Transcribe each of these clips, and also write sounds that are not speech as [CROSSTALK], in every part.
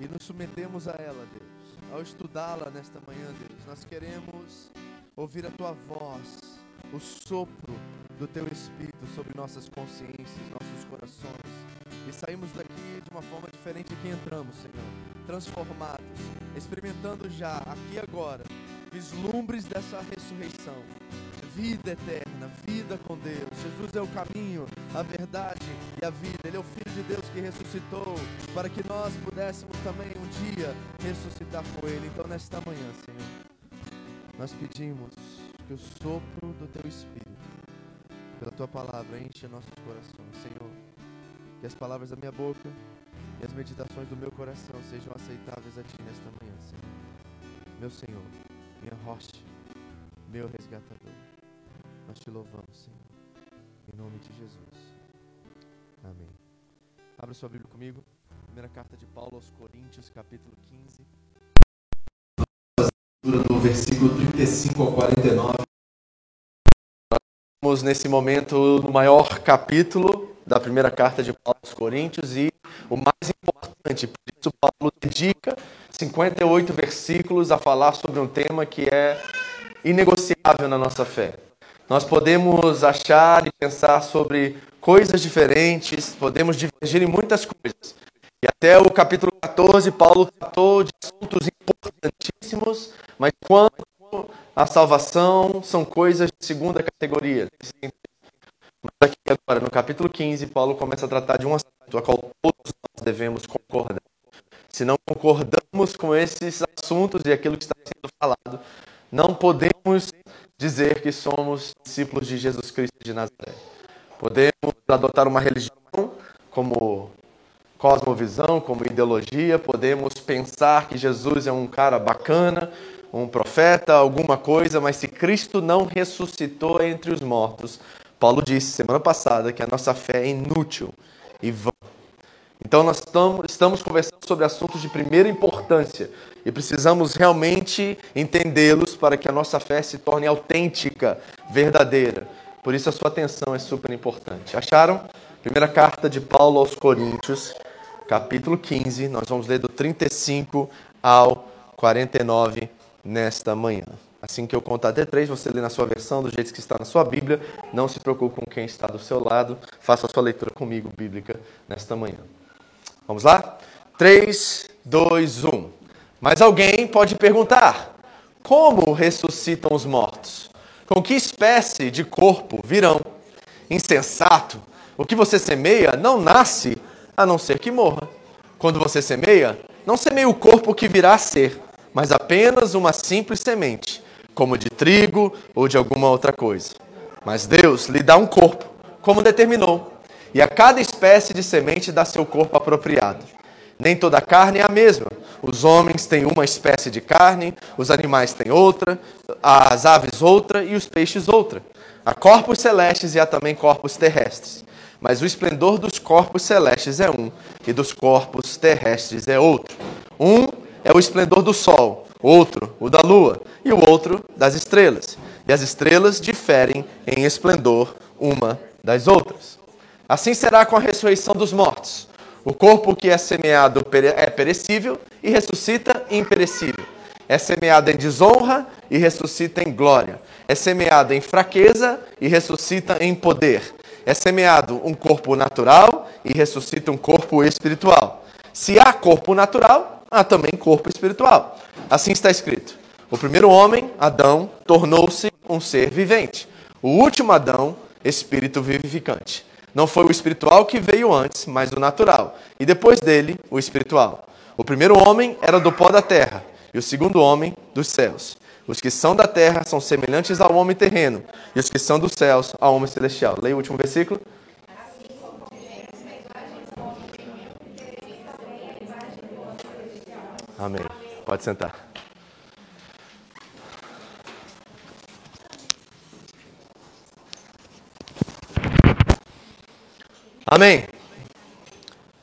e nos submetemos a ela, Deus. Ao estudá-la nesta manhã, Deus, nós queremos ouvir a tua voz, o sopro do teu espírito sobre nossas consciências, nossos corações. E saímos daqui de uma forma diferente que entramos, Senhor. Transformados, experimentando já, aqui agora, vislumbres dessa ressurreição. Vida eterna, vida com Deus. Jesus é o caminho, a verdade e a vida. Ele é o Filho de Deus que ressuscitou para que nós pudéssemos também um dia ressuscitar com Ele. Então, nesta manhã, Senhor, nós pedimos que o sopro do Teu Espírito, pela Tua palavra, encha nossos corações, Senhor. Que as palavras da minha boca e as meditações do meu coração sejam aceitáveis a Ti nesta manhã, Senhor. Meu Senhor, minha rocha, meu resgatador. Nós te louvamos, Senhor. Em nome de Jesus. Amém. Abra sua Bíblia comigo. Primeira carta de Paulo aos Coríntios, capítulo 15. Do versículo 35 ao 49. Estamos nesse momento no maior capítulo da primeira carta de Paulo aos Coríntios e o mais importante. Por isso, Paulo dedica 58 versículos a falar sobre um tema que é inegociável na nossa fé. Nós podemos achar e pensar sobre coisas diferentes, podemos divergir em muitas coisas. E até o capítulo 14, Paulo tratou de assuntos importantíssimos, mas quanto a salvação são coisas de segunda categoria. Mas aqui agora, no capítulo 15, Paulo começa a tratar de um assunto a qual todos nós devemos concordar. Se não concordamos com esses assuntos e aquilo que está sendo falado, não podemos dizer que somos discípulos de Jesus Cristo de Nazaré. Podemos adotar uma religião como cosmovisão, como ideologia, podemos pensar que Jesus é um cara bacana, um profeta, alguma coisa, mas se Cristo não ressuscitou entre os mortos, Paulo disse semana passada que a nossa fé é inútil e vã. Então nós estamos conversando sobre assuntos de primeira importância e precisamos realmente entendê-los para que a nossa fé se torne autêntica, verdadeira. Por isso a sua atenção é super importante. Acharam? Primeira carta de Paulo aos Coríntios, capítulo 15, nós vamos ler do 35 ao 49 nesta manhã. Assim que eu contar até três, você lê na sua versão, do jeito que está na sua Bíblia. Não se preocupe com quem está do seu lado. Faça a sua leitura comigo, bíblica, nesta manhã. Vamos lá? 3, 2, 1. Mas alguém pode perguntar: como ressuscitam os mortos? Com que espécie de corpo virão? Insensato! O que você semeia não nasce a não ser que morra. Quando você semeia, não semeia o corpo que virá a ser, mas apenas uma simples semente, como de trigo ou de alguma outra coisa. Mas Deus lhe dá um corpo, como determinou e a cada espécie de semente dá seu corpo apropriado. Nem toda carne é a mesma. Os homens têm uma espécie de carne, os animais têm outra, as aves outra e os peixes outra. Há corpos celestes e há também corpos terrestres. Mas o esplendor dos corpos celestes é um, e dos corpos terrestres é outro. Um é o esplendor do sol, outro o da lua, e o outro das estrelas. E as estrelas diferem em esplendor uma das outras. Assim será com a ressurreição dos mortos. O corpo que é semeado é perecível e ressuscita imperecível. É semeado em desonra e ressuscita em glória. É semeado em fraqueza e ressuscita em poder. É semeado um corpo natural e ressuscita um corpo espiritual. Se há corpo natural, há também corpo espiritual. Assim está escrito: O primeiro homem, Adão, tornou-se um ser vivente. O último Adão, espírito vivificante. Não foi o espiritual que veio antes, mas o natural, e depois dele, o espiritual. O primeiro homem era do pó da terra, e o segundo homem dos céus. Os que são da terra são semelhantes ao homem terreno, e os que são dos céus ao homem celestial. Leia o último versículo. Amém. Pode sentar. Amém?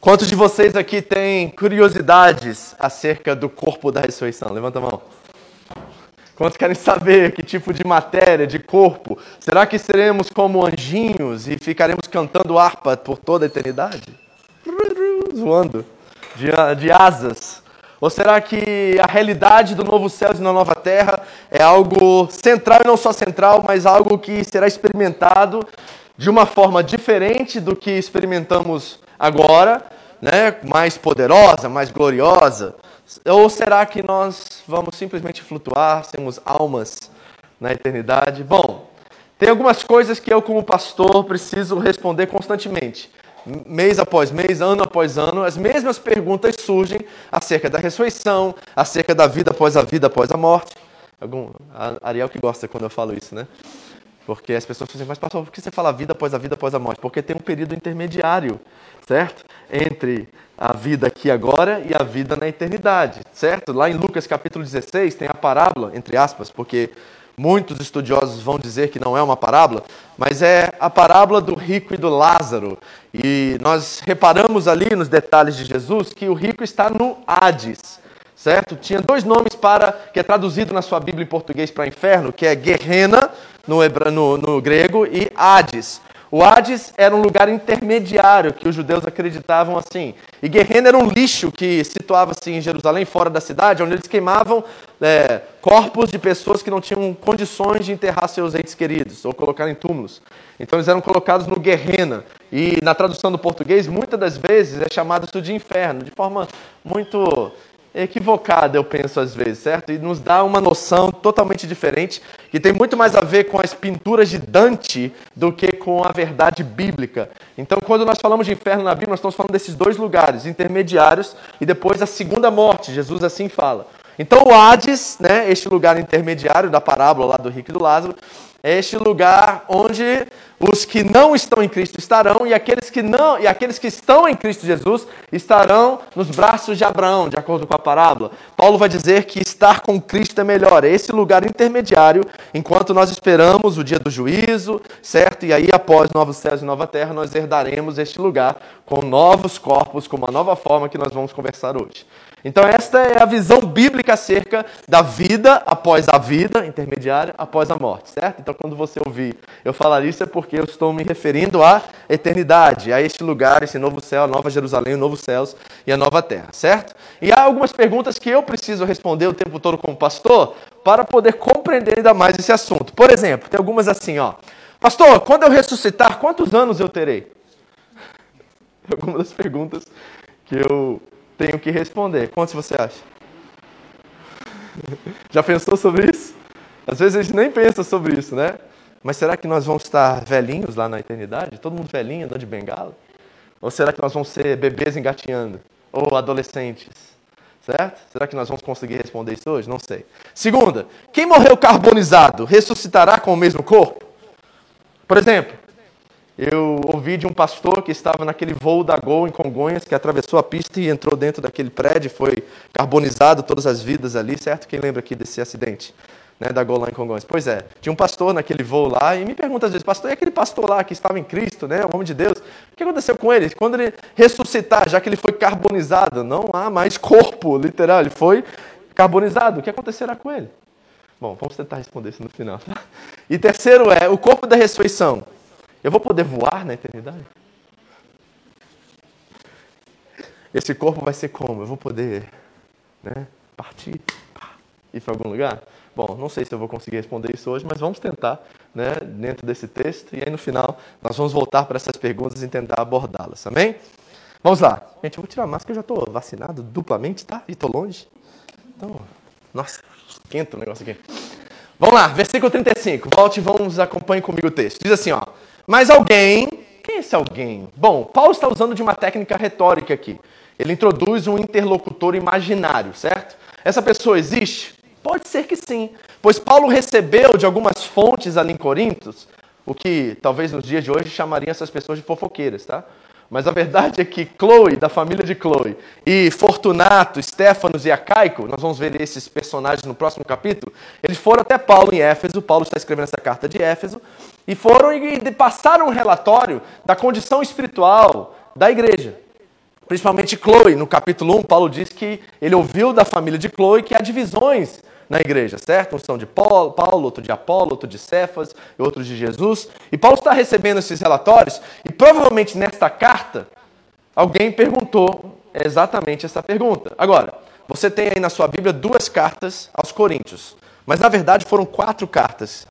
Quantos de vocês aqui têm curiosidades acerca do corpo da ressurreição? Levanta a mão. Quantos querem saber que tipo de matéria, de corpo? Será que seremos como anjinhos e ficaremos cantando harpa por toda a eternidade? Zoando, de, de asas. Ou será que a realidade do novo céu e da nova terra é algo central e não só central, mas algo que será experimentado de uma forma diferente do que experimentamos agora, né? mais poderosa, mais gloriosa? Ou será que nós vamos simplesmente flutuar, sermos almas na eternidade? Bom, tem algumas coisas que eu, como pastor, preciso responder constantemente. Mês após mês, ano após ano, as mesmas perguntas surgem acerca da ressurreição, acerca da vida após a vida, após a morte. Algum, a Ariel que gosta quando eu falo isso, né? Porque as pessoas dizem, mas pastor, por que você fala vida após a vida após a morte? Porque tem um período intermediário, certo? Entre a vida aqui agora e a vida na eternidade, certo? Lá em Lucas capítulo 16 tem a parábola, entre aspas, porque muitos estudiosos vão dizer que não é uma parábola, mas é a parábola do rico e do Lázaro. E nós reparamos ali nos detalhes de Jesus que o rico está no Hades certo? Tinha dois nomes para que é traduzido na sua Bíblia em português para inferno, que é Guerrena no, no, no grego e Hades. O Hades era um lugar intermediário que os judeus acreditavam assim. E Guerrena era um lixo que situava-se em Jerusalém, fora da cidade, onde eles queimavam é, corpos de pessoas que não tinham condições de enterrar seus entes queridos ou colocar em túmulos. Então eles eram colocados no Guerrena. E na tradução do português, muitas das vezes é chamado isso de inferno, de forma muito equivocada, eu penso às vezes, certo? E nos dá uma noção totalmente diferente, que tem muito mais a ver com as pinturas de Dante do que com a verdade bíblica. Então, quando nós falamos de inferno na Bíblia, nós estamos falando desses dois lugares, intermediários, e depois a segunda morte, Jesus assim fala. Então, o Hades, né, este lugar intermediário da parábola lá do rico e do Lázaro, é este lugar onde os que não estão em Cristo estarão e aqueles que não e aqueles que estão em Cristo Jesus estarão nos braços de Abraão, de acordo com a parábola. Paulo vai dizer que estar com Cristo é melhor, é esse lugar intermediário, enquanto nós esperamos o dia do juízo, certo? E aí após novos céus e nova terra, nós herdaremos este lugar com novos corpos, com uma nova forma que nós vamos conversar hoje. Então, esta é a visão bíblica acerca da vida após a vida, intermediária, após a morte, certo? Então, quando você ouvir eu falar isso, é porque eu estou me referindo à eternidade, a este lugar, esse novo céu, a nova Jerusalém, os novos céus e a nova terra, certo? E há algumas perguntas que eu preciso responder o tempo todo como pastor para poder compreender ainda mais esse assunto. Por exemplo, tem algumas assim, ó. Pastor, quando eu ressuscitar, quantos anos eu terei? [LAUGHS] Algumas das perguntas que eu tenho que responder. Quantos você acha? [LAUGHS] Já pensou sobre isso? Às vezes a gente nem pensa sobre isso, né? Mas será que nós vamos estar velhinhos lá na eternidade? Todo mundo velhinho, andando de bengala? Ou será que nós vamos ser bebês engatinhando? Ou adolescentes? Certo? Será que nós vamos conseguir responder isso hoje? Não sei. Segunda, quem morreu carbonizado ressuscitará com o mesmo corpo? Por exemplo, eu ouvi de um pastor que estava naquele voo da Gol em Congonhas, que atravessou a pista e entrou dentro daquele prédio, foi carbonizado todas as vidas ali, certo? Quem lembra aqui desse acidente? Né, da Gol lá em Congonhas. Pois é, tinha um pastor naquele voo lá e me pergunta às vezes, pastor, e aquele pastor lá que estava em Cristo, né, o homem de Deus, o que aconteceu com ele? Quando ele ressuscitar, já que ele foi carbonizado, não há mais corpo, literal, ele foi carbonizado, o que acontecerá com ele? Bom, vamos tentar responder isso no final. Tá? E terceiro é, o corpo da ressurreição eu vou poder voar na eternidade? Esse corpo vai ser como? Eu vou poder né, partir, ir para algum lugar? Bom, não sei se eu vou conseguir responder isso hoje, mas vamos tentar né, dentro desse texto e aí no final nós vamos voltar para essas perguntas e tentar abordá-las, amém? Vamos lá. Gente, eu vou tirar a máscara, eu já estou vacinado duplamente, tá? E estou longe. Então, nossa, esquenta o negócio aqui. Vamos lá, versículo 35. Volte e vamos, acompanhe comigo o texto. Diz assim, ó. Mas alguém, quem é esse alguém? Bom, Paulo está usando de uma técnica retórica aqui. Ele introduz um interlocutor imaginário, certo? Essa pessoa existe? Pode ser que sim, pois Paulo recebeu de algumas fontes ali em Corintos, o que talvez nos dias de hoje chamariam essas pessoas de fofoqueiras, tá? Mas a verdade é que Chloe, da família de Chloe, e Fortunato, Stefanos e Acaico, nós vamos ver esses personagens no próximo capítulo, eles foram até Paulo em Éfeso, Paulo está escrevendo essa carta de Éfeso, e foram e passaram um relatório da condição espiritual da igreja. Principalmente Chloe, no capítulo 1, Paulo diz que ele ouviu da família de Chloe que há divisões na igreja, certo? Um são de Paulo, outro de Apolo, outro de Cefas e outro de Jesus. E Paulo está recebendo esses relatórios e provavelmente nesta carta alguém perguntou exatamente essa pergunta. Agora, você tem aí na sua Bíblia duas cartas aos Coríntios. Mas na verdade foram quatro cartas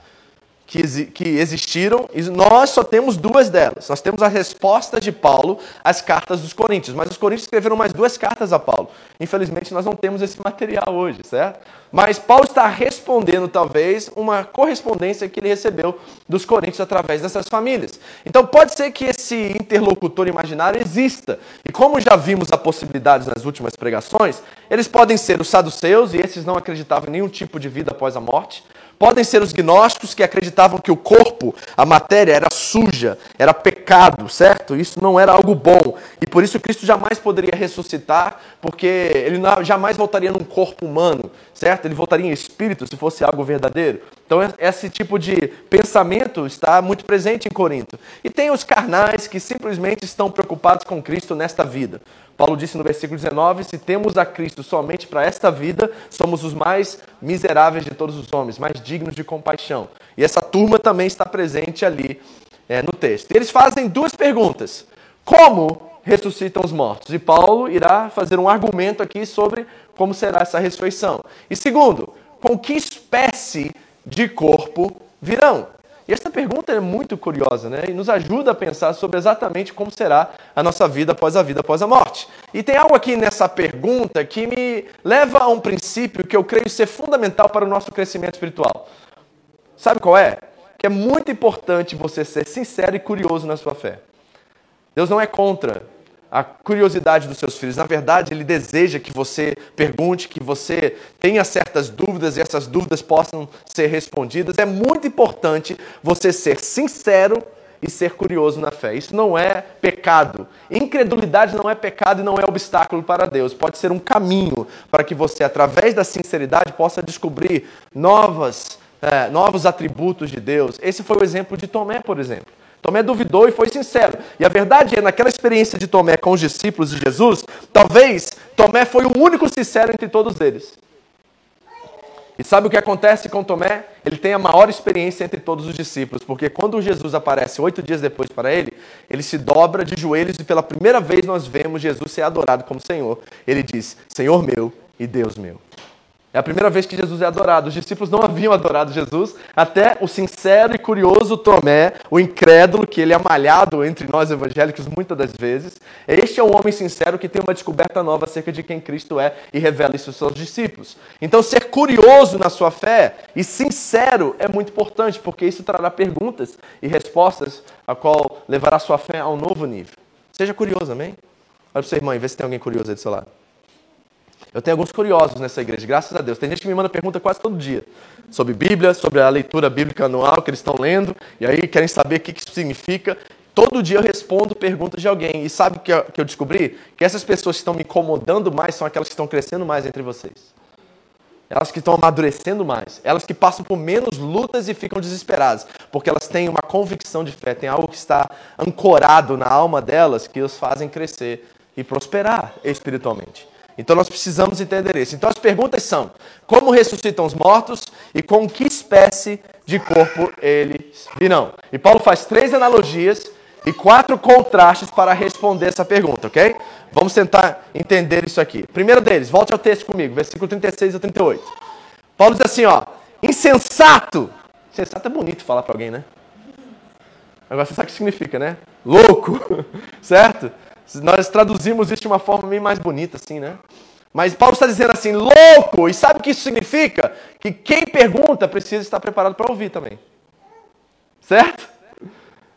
que, que existiram e nós só temos duas delas. Nós temos a resposta de Paulo às cartas dos Coríntios, mas os Coríntios escreveram mais duas cartas a Paulo. Infelizmente nós não temos esse material hoje, certo? Mas Paulo está respondendo talvez uma correspondência que ele recebeu dos Coríntios através dessas famílias. Então pode ser que esse interlocutor imaginário exista. E como já vimos a possibilidade nas últimas pregações, eles podem ser os saduceus e esses não acreditavam em nenhum tipo de vida após a morte. Podem ser os gnósticos que acreditavam que o corpo, a matéria, era suja, era pecado, certo? Isso não era algo bom. E por isso Cristo jamais poderia ressuscitar, porque ele jamais voltaria num corpo humano, certo? Ele voltaria em espírito se fosse algo verdadeiro. Então, esse tipo de pensamento está muito presente em Corinto. E tem os carnais que simplesmente estão preocupados com Cristo nesta vida. Paulo disse no versículo 19: Se temos a Cristo somente para esta vida, somos os mais miseráveis de todos os homens, mais dignos de compaixão. E essa turma também está presente ali é, no texto. E eles fazem duas perguntas: Como ressuscitam os mortos? E Paulo irá fazer um argumento aqui sobre como será essa ressurreição. E segundo, com que espécie de corpo virão? E essa pergunta é muito curiosa, né? E nos ajuda a pensar sobre exatamente como será a nossa vida após a vida após a morte. E tem algo aqui nessa pergunta que me leva a um princípio que eu creio ser fundamental para o nosso crescimento espiritual. Sabe qual é? Que é muito importante você ser sincero e curioso na sua fé. Deus não é contra a curiosidade dos seus filhos. Na verdade, ele deseja que você pergunte, que você tenha certas dúvidas e essas dúvidas possam ser respondidas. É muito importante você ser sincero e ser curioso na fé. Isso não é pecado. Incredulidade não é pecado e não é obstáculo para Deus. Pode ser um caminho para que você, através da sinceridade, possa descobrir novas, é, novos atributos de Deus. Esse foi o exemplo de Tomé, por exemplo. Tomé duvidou e foi sincero. E a verdade é, naquela experiência de Tomé com os discípulos de Jesus, talvez Tomé foi o único sincero entre todos eles. E sabe o que acontece com Tomé? Ele tem a maior experiência entre todos os discípulos, porque quando Jesus aparece oito dias depois para ele, ele se dobra de joelhos e pela primeira vez nós vemos Jesus ser adorado como Senhor. Ele diz: Senhor meu e Deus meu. É a primeira vez que Jesus é adorado. Os discípulos não haviam adorado Jesus até o sincero e curioso Tomé, o incrédulo, que ele é malhado entre nós evangélicos muitas das vezes. Este é um homem sincero que tem uma descoberta nova acerca de quem Cristo é e revela isso aos seus discípulos. Então, ser curioso na sua fé e sincero é muito importante, porque isso trará perguntas e respostas, a qual levará a sua fé a um novo nível. Seja curioso, amém? Olha para o seu irmão e vê se tem alguém curioso aí do seu lado. Eu tenho alguns curiosos nessa igreja, graças a Deus. Tem gente que me manda pergunta quase todo dia sobre Bíblia, sobre a leitura bíblica anual que eles estão lendo, e aí querem saber o que isso significa. Todo dia eu respondo perguntas de alguém. E sabe o que eu descobri? Que essas pessoas que estão me incomodando mais são aquelas que estão crescendo mais entre vocês. Elas que estão amadurecendo mais. Elas que passam por menos lutas e ficam desesperadas. Porque elas têm uma convicção de fé, tem algo que está ancorado na alma delas que os fazem crescer e prosperar espiritualmente. Então nós precisamos entender isso. Então as perguntas são: como ressuscitam os mortos e com que espécie de corpo eles virão? E Paulo faz três analogias e quatro contrastes para responder essa pergunta, ok? Vamos tentar entender isso aqui. Primeiro deles, volte ao texto comigo, versículo 36 a 38. Paulo diz assim, ó: insensato. Insensato é bonito falar para alguém, né? Agora você sabe o que significa, né? Louco, [LAUGHS] certo? Nós traduzimos isso de uma forma bem mais bonita, assim, né? Mas Paulo está dizendo assim, louco! E sabe o que isso significa? Que quem pergunta precisa estar preparado para ouvir também. Certo?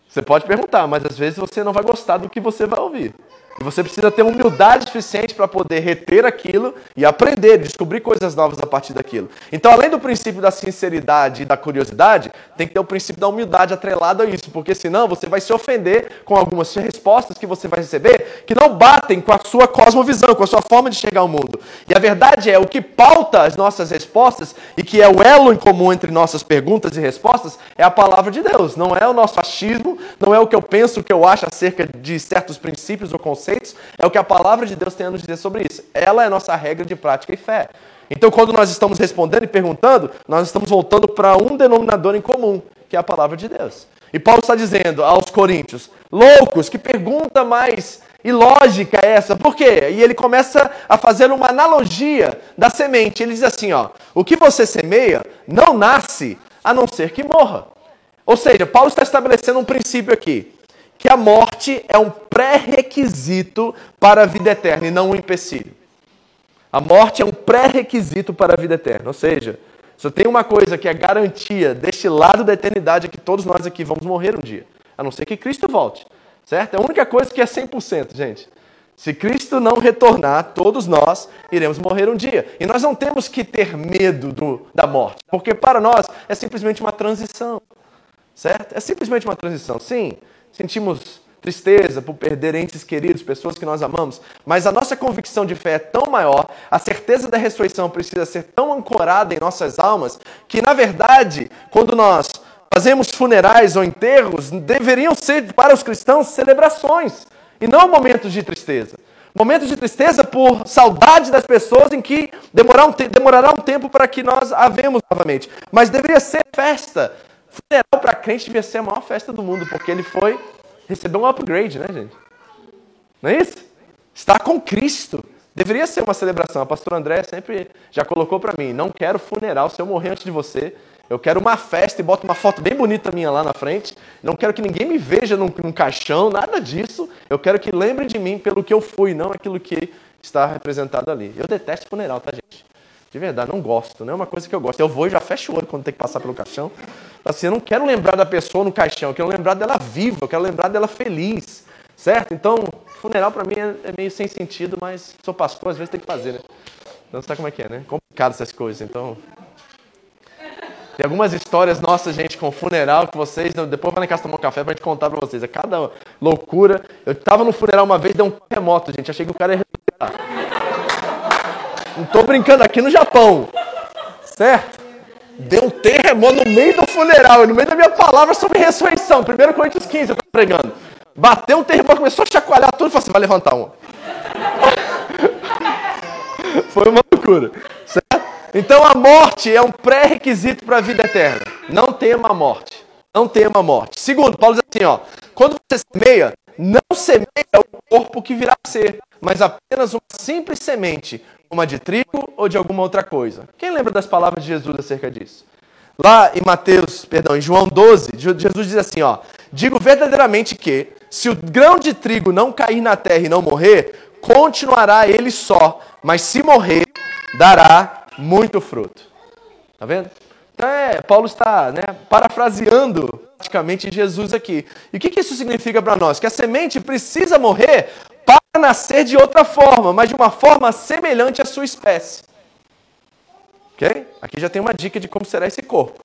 Você pode perguntar, mas às vezes você não vai gostar do que você vai ouvir. Você precisa ter humildade suficiente para poder reter aquilo e aprender, descobrir coisas novas a partir daquilo. Então, além do princípio da sinceridade e da curiosidade, tem que ter o princípio da humildade atrelado a isso, porque senão você vai se ofender com algumas respostas que você vai receber que não batem com a sua cosmovisão, com a sua forma de chegar ao mundo. E a verdade é, o que pauta as nossas respostas e que é o elo em comum entre nossas perguntas e respostas é a palavra de Deus. Não é o nosso achismo, não é o que eu penso, o que eu acho acerca de certos princípios ou conceitos conceitos, é o que a palavra de Deus tem a nos dizer sobre isso. Ela é a nossa regra de prática e fé. Então, quando nós estamos respondendo e perguntando, nós estamos voltando para um denominador em comum, que é a palavra de Deus. E Paulo está dizendo aos Coríntios: loucos, que pergunta mais ilógica é essa? Por quê? E ele começa a fazer uma analogia da semente. Ele diz assim, ó, o que você semeia não nasce a não ser que morra. Ou seja, Paulo está estabelecendo um princípio aqui, que a morte é um pré-requisito para a vida eterna e não um empecilho. A morte é um pré-requisito para a vida eterna. Ou seja, só tem uma coisa que é garantia deste lado da eternidade é que todos nós aqui vamos morrer um dia. A não ser que Cristo volte. Certo? É a única coisa que é 100%, gente. Se Cristo não retornar, todos nós iremos morrer um dia. E nós não temos que ter medo do, da morte, porque para nós é simplesmente uma transição. Certo? É simplesmente uma transição. Sim, sentimos tristeza por perder entes queridos, pessoas que nós amamos, mas a nossa convicção de fé é tão maior, a certeza da ressurreição precisa ser tão ancorada em nossas almas, que na verdade, quando nós fazemos funerais ou enterros, deveriam ser para os cristãos celebrações e não momentos de tristeza. Momentos de tristeza por saudade das pessoas em que demorará um, demorará um tempo para que nós a vemos novamente. Mas deveria ser festa. Funeral para crente devia ser a maior festa do mundo, porque ele foi recebeu um upgrade, né, gente? Não é isso? Está com Cristo. Deveria ser uma celebração. A pastora André sempre já colocou para mim: não quero funeral se eu morrer antes de você. Eu quero uma festa e boto uma foto bem bonita minha lá na frente. Não quero que ninguém me veja num, num caixão, nada disso. Eu quero que lembrem de mim pelo que eu fui, não aquilo que está representado ali. Eu detesto funeral, tá, gente? De verdade, não gosto. Não é uma coisa que eu gosto. Eu vou e já fecho o olho quando tem que passar pelo caixão. Assim, eu não quero lembrar da pessoa no caixão, eu quero lembrar dela viva, eu quero lembrar dela feliz. Certo? Então, funeral para mim é, é, meio sem sentido, mas sou pastor, às vezes tem que fazer, né? Não sabe como é que é, né? Complicado essas coisas. Então, tem algumas histórias nossas, gente, com funeral que vocês. Depois vai na casa tomar um café pra gente contar pra vocês. É cada loucura. Eu tava no funeral uma vez, deu um terremoto, gente. Achei que o cara ia não tô brincando aqui no Japão. Certo? Deu um terremoto no meio do funeral, no meio da minha palavra sobre ressurreição. 1 Coríntios 15, eu tô pregando. Bateu um terremoto, começou a chacoalhar tudo e falou assim: vai levantar um. [LAUGHS] Foi uma loucura. Certo? Então a morte é um pré-requisito para a vida eterna. Não tema a morte. Não tema a morte. Segundo, Paulo diz assim: ó, quando você semeia, não semeia o corpo que virá a ser, mas apenas uma simples semente, uma de trigo ou de alguma outra coisa. Quem lembra das palavras de Jesus acerca disso? Lá em Mateus, perdão, em João 12, Jesus diz assim, ó: Digo verdadeiramente que se o grão de trigo não cair na terra e não morrer, continuará ele só, mas se morrer, dará muito fruto. Tá vendo? Então é, Paulo está né, parafraseando praticamente Jesus aqui. E o que, que isso significa para nós? Que a semente precisa morrer para nascer de outra forma, mas de uma forma semelhante à sua espécie. Ok? Aqui já tem uma dica de como será esse corpo.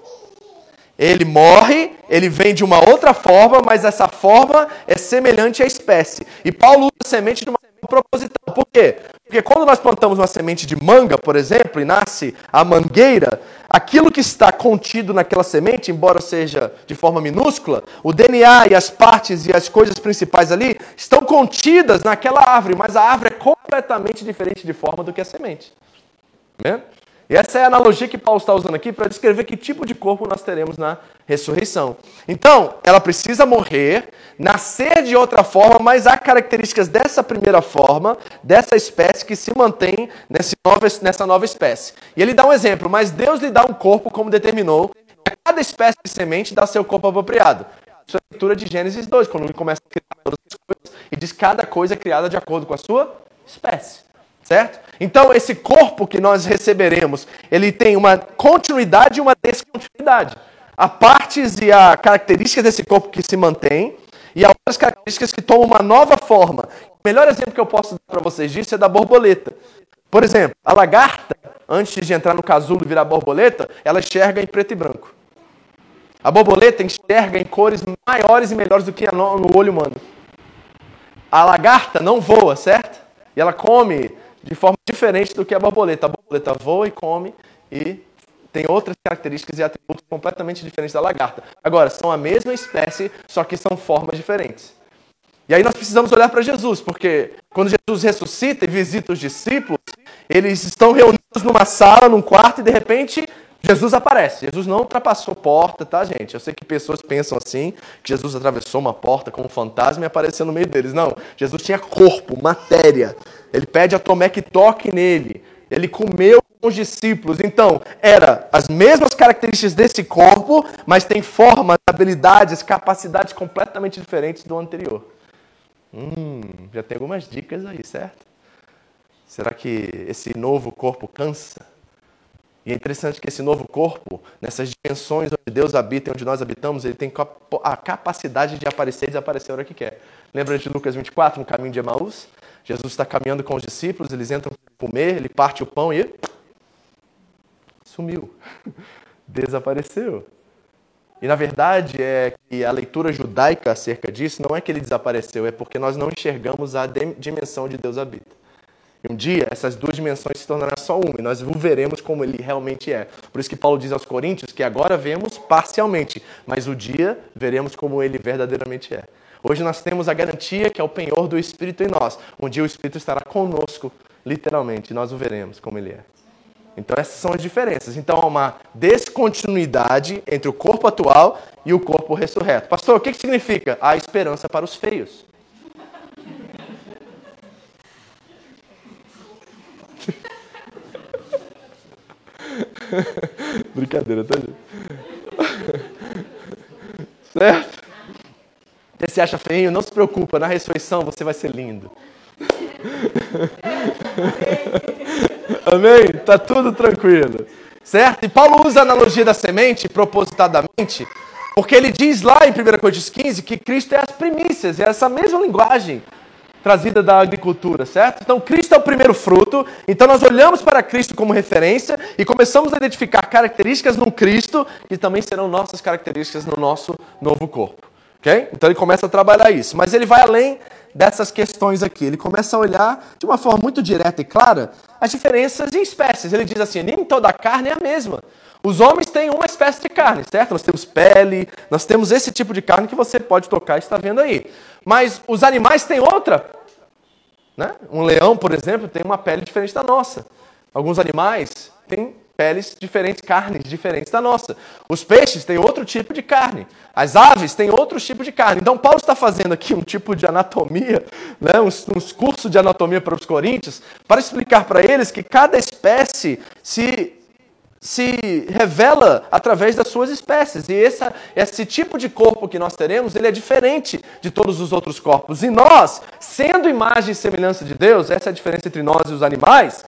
Ele morre, ele vem de uma outra forma, mas essa forma é semelhante à espécie. E Paulo usa semente de uma proposital. Por quê? Porque quando nós plantamos uma semente de manga, por exemplo, e nasce a mangueira, aquilo que está contido naquela semente, embora seja de forma minúscula, o DNA e as partes e as coisas principais ali estão contidas naquela árvore, mas a árvore é completamente diferente de forma do que a semente. Amém? E essa é a analogia que Paulo está usando aqui para descrever que tipo de corpo nós teremos na ressurreição. Então, ela precisa morrer, nascer de outra forma, mas há características dessa primeira forma, dessa espécie, que se mantém nessa nova espécie. E ele dá um exemplo, mas Deus lhe dá um corpo como determinou, a cada espécie de semente dá seu corpo apropriado. Isso é a leitura de Gênesis 2, quando ele começa a criar todas as coisas, e diz que cada coisa é criada de acordo com a sua espécie. Certo? Então, esse corpo que nós receberemos, ele tem uma continuidade e uma descontinuidade. Há partes e há características desse corpo que se mantém, e há outras características que tomam uma nova forma. O melhor exemplo que eu posso dar para vocês disso é da borboleta. Por exemplo, a lagarta, antes de entrar no casulo e virar borboleta, ela enxerga em preto e branco. A borboleta enxerga em cores maiores e melhores do que no olho humano. A lagarta não voa, certo? E ela come de forma diferente do que a borboleta. A borboleta voa e come e tem outras características e atributos completamente diferentes da lagarta. Agora, são a mesma espécie, só que são formas diferentes. E aí nós precisamos olhar para Jesus, porque quando Jesus ressuscita e visita os discípulos, eles estão reunidos numa sala, num quarto, e de repente Jesus aparece. Jesus não ultrapassou porta, tá, gente? Eu sei que pessoas pensam assim, que Jesus atravessou uma porta como um fantasma e apareceu no meio deles. Não. Jesus tinha corpo, matéria. Ele pede a Tomé que toque nele. Ele comeu com os discípulos. Então, era as mesmas características desse corpo, mas tem formas, habilidades, capacidades completamente diferentes do anterior. Hum, já tem algumas dicas aí, certo? Será que esse novo corpo cansa? E é interessante que esse novo corpo, nessas dimensões onde Deus habita e onde nós habitamos, ele tem a capacidade de aparecer e desaparecer a hora que quer. Lembra de Lucas 24, no caminho de Emaús? Jesus está caminhando com os discípulos, eles entram para comer, ele parte o pão e sumiu. [LAUGHS] Desapareceu. E na verdade é que a leitura judaica acerca disso não é que ele desapareceu, é porque nós não enxergamos a dimensão de Deus habita. E um dia essas duas dimensões se tornarão só uma, e nós o veremos como ele realmente é. Por isso que Paulo diz aos Coríntios que agora vemos parcialmente, mas o dia veremos como ele verdadeiramente é. Hoje nós temos a garantia que é o penhor do Espírito em nós. Um dia o Espírito estará conosco, literalmente, e nós o veremos como ele é. Então essas são as diferenças. Então há uma descontinuidade entre o corpo atual e o corpo ressurreto. Pastor, o que significa? A esperança para os feios. [LAUGHS] Brincadeira, tá, gente? certo? Você se acha feio? Não se preocupa, na ressurreição você vai ser lindo. [LAUGHS] Amém? Tá tudo tranquilo. Certo? E Paulo usa a analogia da semente propositadamente, porque ele diz lá em 1 Coríntios 15 que Cristo é as primícias, é essa mesma linguagem trazida da agricultura, certo? Então, Cristo é o primeiro fruto, então nós olhamos para Cristo como referência e começamos a identificar características no Cristo que também serão nossas características no nosso novo corpo. ok? Então ele começa a trabalhar isso, mas ele vai além dessas questões aqui. Ele começa a olhar de uma forma muito direta e clara as diferenças em espécies. Ele diz assim: nem toda carne é a mesma. Os homens têm uma espécie de carne, certo? Nós temos pele, nós temos esse tipo de carne que você pode tocar e está vendo aí. Mas os animais têm outra. Né? Um leão, por exemplo, tem uma pele diferente da nossa. Alguns animais têm peles diferentes, carnes diferentes da nossa. Os peixes têm outro tipo de carne. As aves têm outro tipo de carne. Então, Paulo está fazendo aqui um tipo de anatomia, né, uns, uns cursos de anatomia para os coríntios, para explicar para eles que cada espécie se se revela através das suas espécies. E essa, esse tipo de corpo que nós teremos, ele é diferente de todos os outros corpos. E nós, sendo imagem e semelhança de Deus, essa é a diferença entre nós e os animais,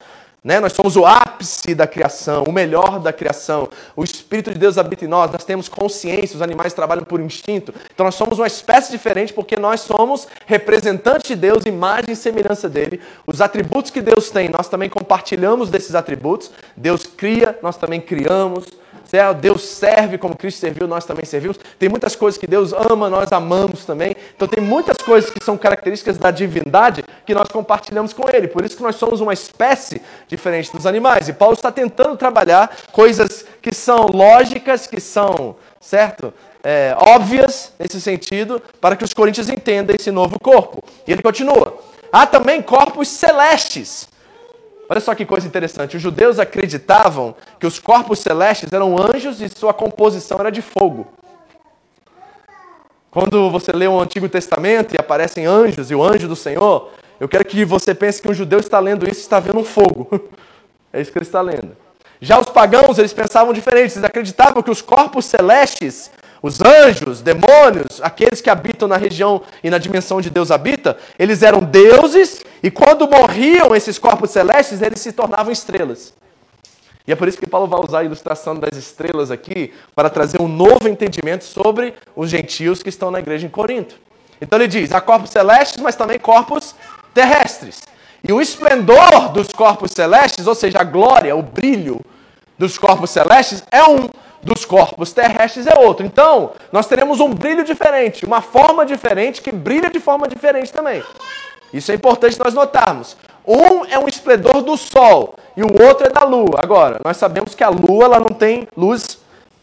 né? Nós somos o ápice da criação, o melhor da criação. O Espírito de Deus habita em nós, nós temos consciência, os animais trabalham por instinto. Então nós somos uma espécie diferente porque nós somos representantes de Deus, imagem e semelhança dele. Os atributos que Deus tem, nós também compartilhamos desses atributos. Deus cria, nós também criamos. Deus serve como Cristo serviu, nós também servimos. Tem muitas coisas que Deus ama, nós amamos também. Então tem muitas coisas que são características da divindade que nós compartilhamos com Ele. Por isso que nós somos uma espécie diferente dos animais. E Paulo está tentando trabalhar coisas que são lógicas, que são, certo? É, óbvias nesse sentido, para que os coríntios entendam esse novo corpo. E ele continua. Há também corpos celestes. Olha só que coisa interessante. Os judeus acreditavam que os corpos celestes eram anjos e sua composição era de fogo. Quando você lê o Antigo Testamento e aparecem anjos e o anjo do Senhor, eu quero que você pense que um judeu está lendo isso e está vendo um fogo. [LAUGHS] É isso que ele está lendo. Já os pagãos, eles pensavam diferente. Eles acreditavam que os corpos celestes os anjos, demônios, aqueles que habitam na região e na dimensão de Deus habita, eles eram deuses e quando morriam esses corpos celestes, eles se tornavam estrelas. E é por isso que Paulo vai usar a ilustração das estrelas aqui para trazer um novo entendimento sobre os gentios que estão na igreja em Corinto. Então ele diz: há corpos celestes, mas também corpos terrestres. E o esplendor dos corpos celestes, ou seja, a glória, o brilho dos corpos celestes, é um dos corpos terrestres é outro. Então, nós teremos um brilho diferente, uma forma diferente que brilha de forma diferente também. Isso é importante nós notarmos. Um é um esplendor do sol e o outro é da lua. Agora, nós sabemos que a lua ela não tem luz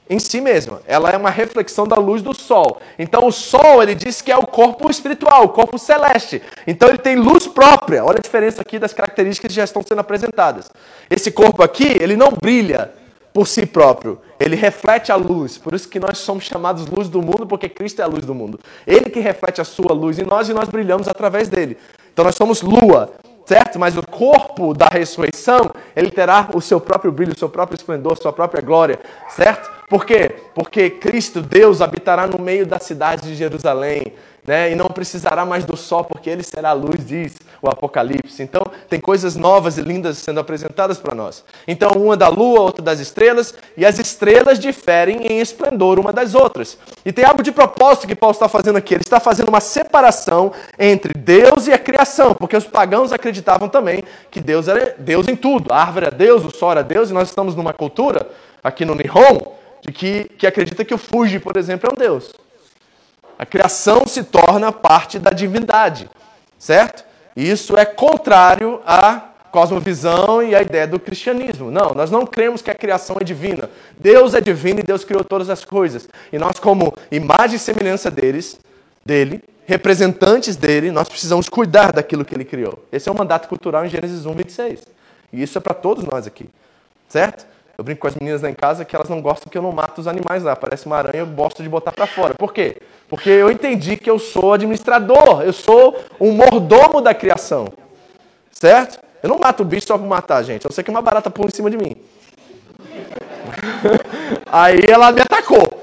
em si mesma. Ela é uma reflexão da luz do sol. Então o sol, ele diz que é o corpo espiritual, o corpo celeste. Então ele tem luz própria. Olha a diferença aqui das características que já estão sendo apresentadas. Esse corpo aqui, ele não brilha por si próprio. Ele reflete a luz. Por isso que nós somos chamados luz do mundo, porque Cristo é a luz do mundo. Ele que reflete a sua luz em nós e nós brilhamos através dele. Então nós somos lua, certo? Mas o corpo da ressurreição, ele terá o seu próprio brilho, o seu próprio esplendor, sua própria glória, certo? Por quê? Porque Cristo, Deus, habitará no meio da cidade de Jerusalém né? E não precisará mais do sol, porque ele será a luz, diz o Apocalipse. Então, tem coisas novas e lindas sendo apresentadas para nós. Então, uma da lua, outra das estrelas, e as estrelas diferem em esplendor uma das outras. E tem algo de propósito que Paulo está fazendo aqui. Ele está fazendo uma separação entre Deus e a criação, porque os pagãos acreditavam também que Deus era Deus em tudo. A árvore é Deus, o sol era Deus, e nós estamos numa cultura, aqui no Nihon, de que, que acredita que o Fuji, por exemplo, é um Deus. A criação se torna parte da divindade, certo? Isso é contrário à cosmovisão e à ideia do cristianismo. Não, nós não cremos que a criação é divina. Deus é divino e Deus criou todas as coisas. E nós, como imagem e semelhança deles, dele, representantes dele, nós precisamos cuidar daquilo que ele criou. Esse é o mandato cultural em Gênesis 1, 26. E isso é para todos nós aqui, certo? Eu brinco com as meninas lá em casa que elas não gostam que eu não mato os animais lá. Parece uma aranha, eu gosto de botar para fora. Por quê? Porque eu entendi que eu sou administrador, eu sou um mordomo da criação. Certo? Eu não mato o bicho só para matar, gente. Eu sei que uma barata pula em cima de mim. [LAUGHS] Aí ela me atacou.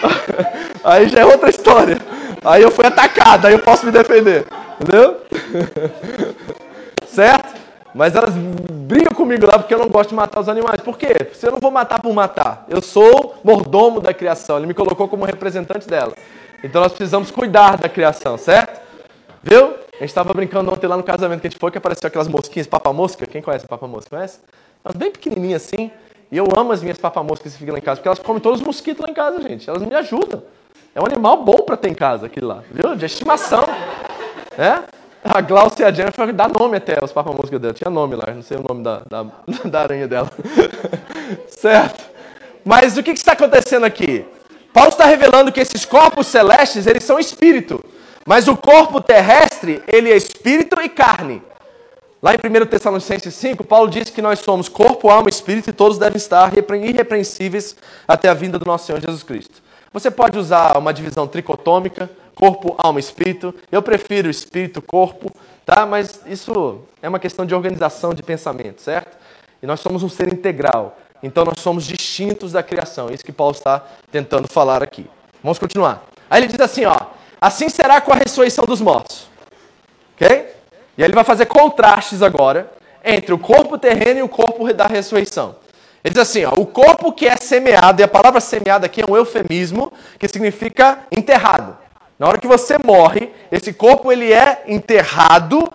[LAUGHS] Aí já é outra história. Aí eu fui atacado, aí eu posso me defender. Entendeu? [LAUGHS] Certo? Mas elas brigam comigo lá porque eu não gosto de matar os animais. Por quê? Porque eu não vou matar por matar. Eu sou mordomo da criação. Ele me colocou como representante dela. Então nós precisamos cuidar da criação, certo? Viu? A gente estava brincando ontem lá no casamento que a gente foi, que apareceu aquelas mosquinhas, papa-mosca. Quem conhece papa-mosca? Conhece? Elas bem pequenininhas assim. E eu amo as minhas papa-moscas que ficam lá em casa, porque elas comem todos os mosquitos lá em casa, gente. Elas me ajudam. É um animal bom para ter em casa, aquilo lá. Viu? De estimação. É? A Glaucia e a Jennifer dá nome até aos música dela. Tinha nome lá, não sei o nome da, da, [LAUGHS] da aranha dela. [LAUGHS] certo? Mas o que, está acontecendo aqui? Paulo está revelando que esses corpos celestes, eles são espírito. Mas o corpo terrestre, ele é espírito e carne. Lá em 1 Tessalonicenses 5, Paulo diz que nós somos corpo, alma espírito e todos devem estar irrepreensíveis até a vinda do nosso Senhor Jesus Cristo. Você pode usar uma divisão tricotômica, corpo, alma, espírito. Eu prefiro espírito, corpo, tá? Mas isso é uma questão de organização de pensamento, certo? E nós somos um ser integral. Então nós somos distintos da criação. É isso que Paulo está tentando falar aqui. Vamos continuar. Aí ele diz assim, ó: Assim será com a ressurreição dos mortos. OK? E aí ele vai fazer contrastes agora entre o corpo terreno e o corpo da ressurreição. Ele diz assim: ó, o corpo que é semeado, e a palavra semeado aqui é um eufemismo que significa enterrado. Na hora que você morre, esse corpo ele é enterrado.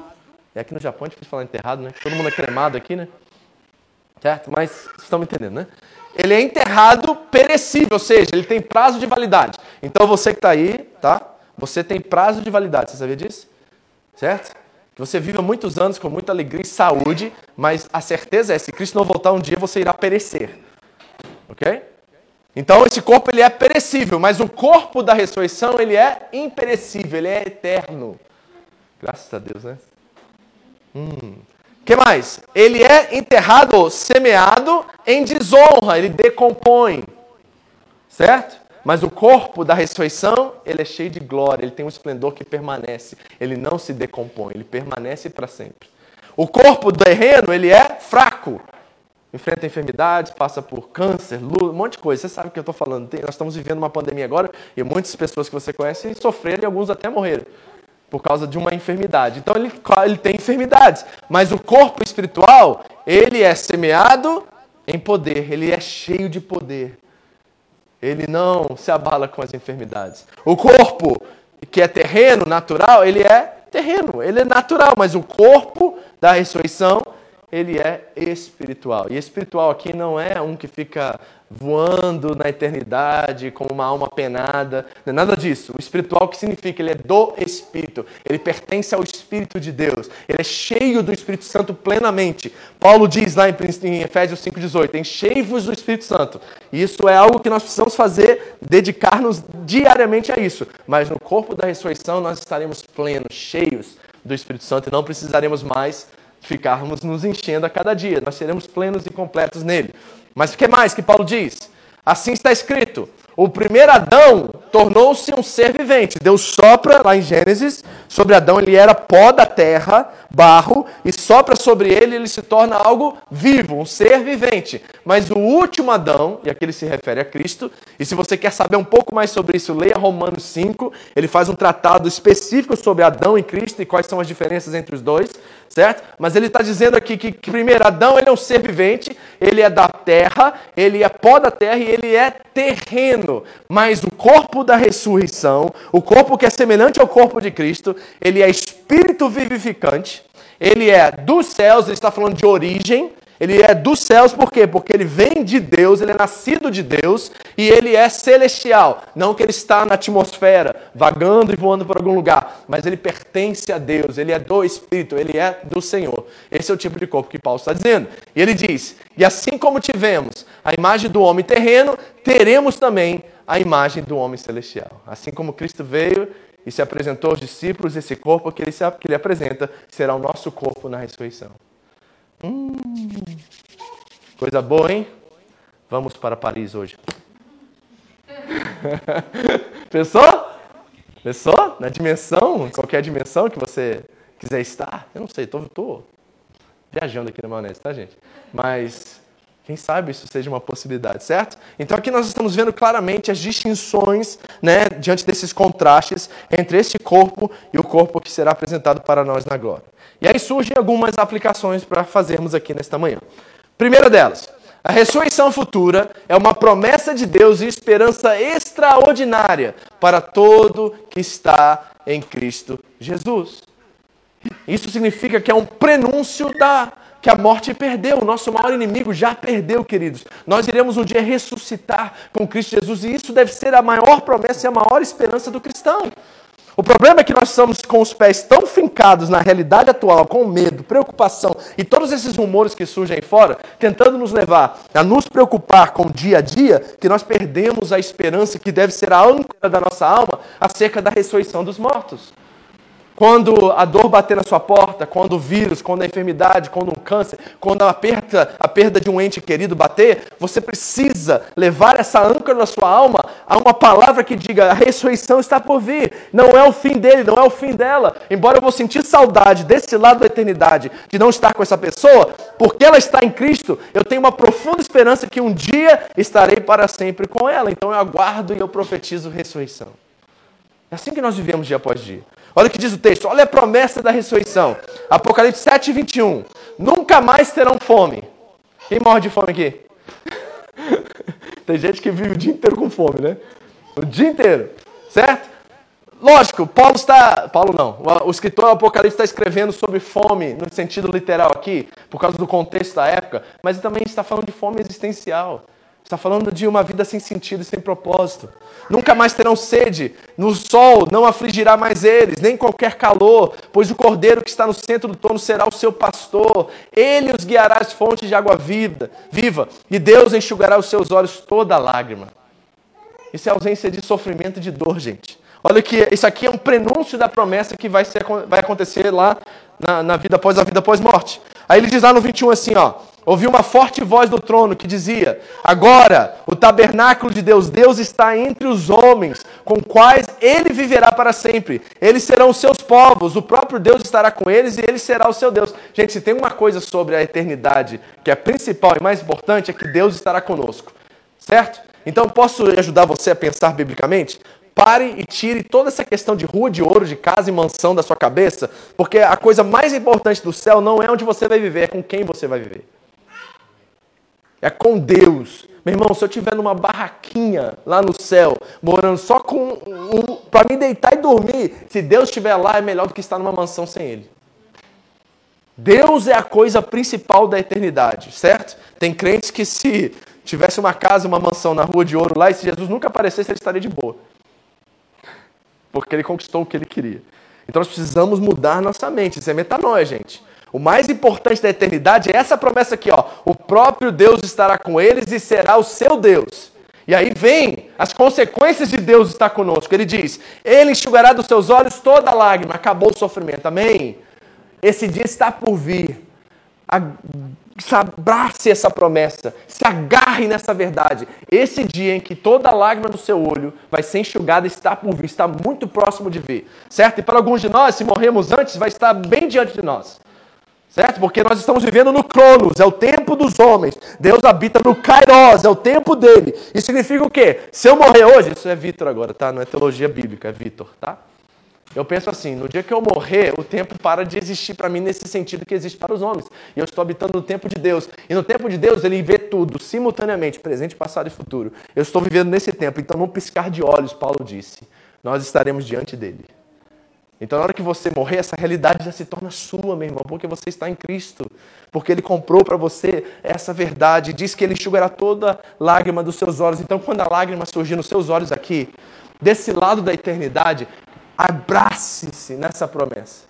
É aqui no Japão gente pode falar enterrado, né? Todo mundo é cremado aqui, né? Certo? Mas vocês estão me entendendo, né? Ele é enterrado perecível, ou seja, ele tem prazo de validade. Então você que está aí, tá? Você tem prazo de validade, você sabia disso? Certo? Que você viva muitos anos com muita alegria e saúde, mas a certeza é, se Cristo não voltar um dia, você irá perecer. Ok? Então esse corpo ele é perecível, mas o corpo da ressurreição ele é imperecível, ele é eterno. Graças a Deus, né? Hum. que mais? Ele é enterrado, semeado em desonra, ele decompõe. Certo? Mas o corpo da ressurreição, ele é cheio de glória, ele tem um esplendor que permanece, ele não se decompõe, ele permanece para sempre. O corpo do terreno, ele é fraco, enfrenta enfermidades, passa por câncer, um monte de coisa. Você sabe o que eu estou falando. Nós estamos vivendo uma pandemia agora e muitas pessoas que você conhece sofreram e alguns até morreram por causa de uma enfermidade. Então ele, ele tem enfermidades, mas o corpo espiritual, ele é semeado em poder, ele é cheio de poder. Ele não se abala com as enfermidades. O corpo que é terreno, natural, ele é terreno, ele é natural, mas o corpo da ressurreição ele é espiritual. E espiritual aqui não é um que fica voando na eternidade como uma alma penada, não é nada disso. O espiritual que significa ele é do Espírito, ele pertence ao Espírito de Deus, ele é cheio do Espírito Santo plenamente. Paulo diz lá em Efésios 5,18: enchei-vos do Espírito Santo. E isso é algo que nós precisamos fazer, dedicar-nos diariamente a isso. Mas no corpo da ressurreição nós estaremos plenos, cheios do Espírito Santo e não precisaremos mais ficarmos nos enchendo a cada dia. Nós seremos plenos e completos nele. Mas o que mais que Paulo diz? Assim está escrito: o primeiro Adão tornou-se um ser vivente. Deus sopra lá em Gênesis sobre Adão, ele era pó da terra, barro, e sopra sobre ele, ele se torna algo vivo, um ser vivente. Mas o último Adão, e aqui ele se refere a Cristo, e se você quer saber um pouco mais sobre isso, leia Romanos 5, ele faz um tratado específico sobre Adão e Cristo e quais são as diferenças entre os dois certo? Mas ele está dizendo aqui que, que, primeiro, Adão ele é um ser vivente, ele é da terra, ele é pó da terra e ele é terreno. Mas o corpo da ressurreição, o corpo que é semelhante ao corpo de Cristo, ele é espírito vivificante, ele é dos céus, ele está falando de origem, ele é dos céus, por quê? Porque ele vem de Deus, ele é nascido de Deus e ele é celestial. Não que ele está na atmosfera, vagando e voando por algum lugar, mas ele pertence a Deus, ele é do Espírito, ele é do Senhor. Esse é o tipo de corpo que Paulo está dizendo. E ele diz: E assim como tivemos a imagem do homem terreno, teremos também a imagem do homem celestial. Assim como Cristo veio e se apresentou aos discípulos, esse corpo que ele, se, que ele apresenta será o nosso corpo na ressurreição. Hum, coisa boa, hein? Vamos para Paris hoje. [LAUGHS] Pensou? Pensou? Na dimensão, qualquer dimensão que você quiser estar? Eu não sei, tô viajando aqui na maionese, tá, gente? Mas quem sabe isso seja uma possibilidade, certo? Então aqui nós estamos vendo claramente as distinções, né, diante desses contrastes entre esse corpo e o corpo que será apresentado para nós na glória. E aí surgem algumas aplicações para fazermos aqui nesta manhã. Primeira delas, a ressurreição futura é uma promessa de Deus e esperança extraordinária para todo que está em Cristo Jesus. Isso significa que é um prenúncio da que a morte perdeu, o nosso maior inimigo já perdeu, queridos. Nós iremos um dia ressuscitar com Cristo Jesus e isso deve ser a maior promessa e a maior esperança do cristão. O problema é que nós estamos com os pés tão fincados na realidade atual, com medo, preocupação e todos esses rumores que surgem fora, tentando nos levar a nos preocupar com o dia a dia, que nós perdemos a esperança que deve ser a âncora da nossa alma acerca da ressurreição dos mortos. Quando a dor bater na sua porta, quando o vírus, quando a enfermidade, quando um câncer, quando a perda, a perda de um ente querido bater, você precisa levar essa âncora na sua alma a uma palavra que diga: a ressurreição está por vir. Não é o fim dele, não é o fim dela. Embora eu vou sentir saudade desse lado da eternidade, de não estar com essa pessoa, porque ela está em Cristo, eu tenho uma profunda esperança que um dia estarei para sempre com ela. Então eu aguardo e eu profetizo ressurreição. É assim que nós vivemos dia após dia. Olha o que diz o texto, olha a promessa da ressurreição. Apocalipse 7, 21. Nunca mais terão fome. Quem morre de fome aqui? [LAUGHS] Tem gente que vive o dia inteiro com fome, né? O dia inteiro, certo? Lógico, Paulo está. Paulo não. O escritor Apocalipse está escrevendo sobre fome no sentido literal aqui, por causa do contexto da época, mas também está falando de fome existencial. Está falando de uma vida sem sentido e sem propósito. Nunca mais terão sede, no sol não afligirá mais eles, nem qualquer calor, pois o cordeiro que está no centro do trono será o seu pastor. Ele os guiará às fontes de água vida, viva, e Deus enxugará os seus olhos toda lágrima. Isso é ausência de sofrimento e de dor, gente. Olha que isso aqui é um prenúncio da promessa que vai, ser, vai acontecer lá na, na vida após a vida após morte. Aí ele diz lá no 21 assim, ó. Ouvi uma forte voz do trono que dizia: Agora o tabernáculo de Deus, Deus está entre os homens, com quais ele viverá para sempre. Eles serão os seus povos, o próprio Deus estará com eles e ele será o seu Deus. Gente, se tem uma coisa sobre a eternidade que é principal e mais importante, é que Deus estará conosco. Certo? Então posso ajudar você a pensar biblicamente? Pare e tire toda essa questão de rua de ouro, de casa e mansão da sua cabeça, porque a coisa mais importante do céu não é onde você vai viver, é com quem você vai viver. É com Deus. Meu irmão, se eu estiver numa barraquinha lá no céu, morando só com um, para me deitar e dormir, se Deus estiver lá, é melhor do que estar numa mansão sem Ele. Deus é a coisa principal da eternidade, certo? Tem crentes que se tivesse uma casa, uma mansão na rua de ouro lá, e se Jesus nunca aparecesse, ele estaria de boa porque ele conquistou o que ele queria. Então nós precisamos mudar nossa mente. Isso é metanoia, gente. O mais importante da eternidade é essa promessa aqui, ó. O próprio Deus estará com eles e será o seu Deus. E aí vem as consequências de Deus estar conosco. Ele diz: Ele enxugará dos seus olhos toda lágrima. Acabou o sofrimento. Amém? Esse dia está por vir. abrace essa promessa, se agarre nessa verdade. Esse dia em que toda lágrima do seu olho vai ser enxugada está por vir, está muito próximo de vir, certo? E para alguns de nós, se morremos antes, vai estar bem diante de nós. Certo? Porque nós estamos vivendo no Cronos, é o tempo dos homens. Deus habita no Kairos, é o tempo dele. Isso significa o quê? Se eu morrer hoje, isso é Vitor agora, tá? Não é teologia bíblica, é Vitor, tá? Eu penso assim, no dia que eu morrer, o tempo para de existir para mim nesse sentido que existe para os homens. E eu estou habitando no tempo de Deus. E no tempo de Deus, ele vê tudo, simultaneamente, presente, passado e futuro. Eu estou vivendo nesse tempo, então num piscar de olhos, Paulo disse, nós estaremos diante dele. Então, na hora que você morrer, essa realidade já se torna sua, meu irmão, porque você está em Cristo. Porque Ele comprou para você essa verdade. Diz que Ele enxugará toda lágrima dos seus olhos. Então, quando a lágrima surgir nos seus olhos aqui, desse lado da eternidade, abrace-se nessa promessa.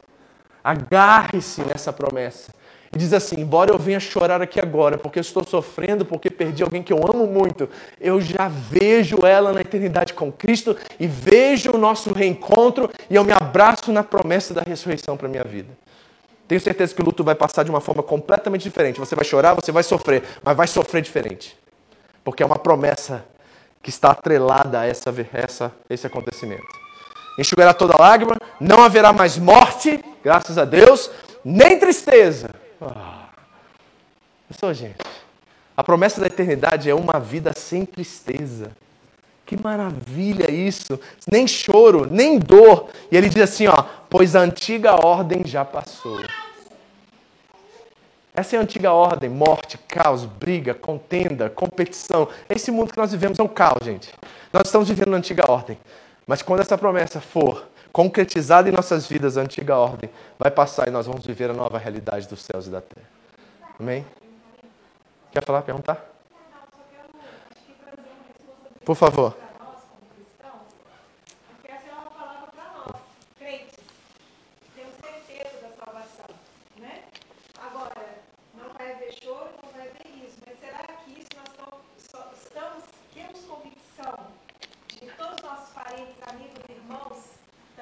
Agarre-se nessa promessa. E diz assim: embora eu venha chorar aqui agora, porque eu estou sofrendo, porque perdi alguém que eu amo muito, eu já vejo ela na eternidade com Cristo e vejo o nosso reencontro e eu me abraço na promessa da ressurreição para a minha vida. Tenho certeza que o luto vai passar de uma forma completamente diferente. Você vai chorar, você vai sofrer, mas vai sofrer diferente. Porque é uma promessa que está atrelada a essa, essa, esse acontecimento enxugará toda lágrima, não haverá mais morte, graças a Deus, nem tristeza. Ah. Gente, a promessa da eternidade é uma vida sem tristeza. Que maravilha isso! Nem choro, nem dor. E ele diz assim, ó, pois a antiga ordem já passou. Essa é a antiga ordem: morte, caos, briga, contenda, competição. Esse mundo que nós vivemos é um caos, gente. Nós estamos vivendo na antiga ordem. Mas quando essa promessa for concretizada em nossas vidas, a antiga ordem vai passar e nós vamos viver a nova realidade dos céus e da terra. Amém? Quer falar, perguntar? Por favor.